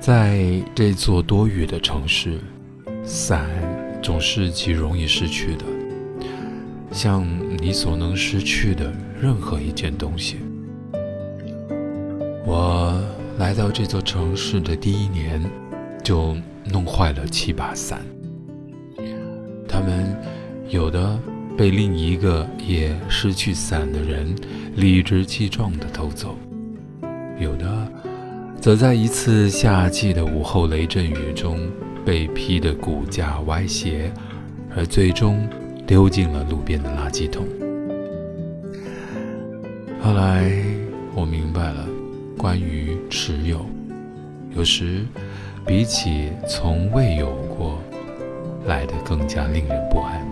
在这座多雨的城市，伞总是极容易失去的，像你所能失去的任何一件东西。我来到这座城市的第一年，就弄坏了七把伞。他们有的被另一个也失去伞的人理直气壮地偷走，有的则在一次夏季的午后雷阵雨中被劈得骨架歪斜，而最终丢进了路边的垃圾桶。后来我明白了。关于持有，有时比起从未有过，来得更加令人不安。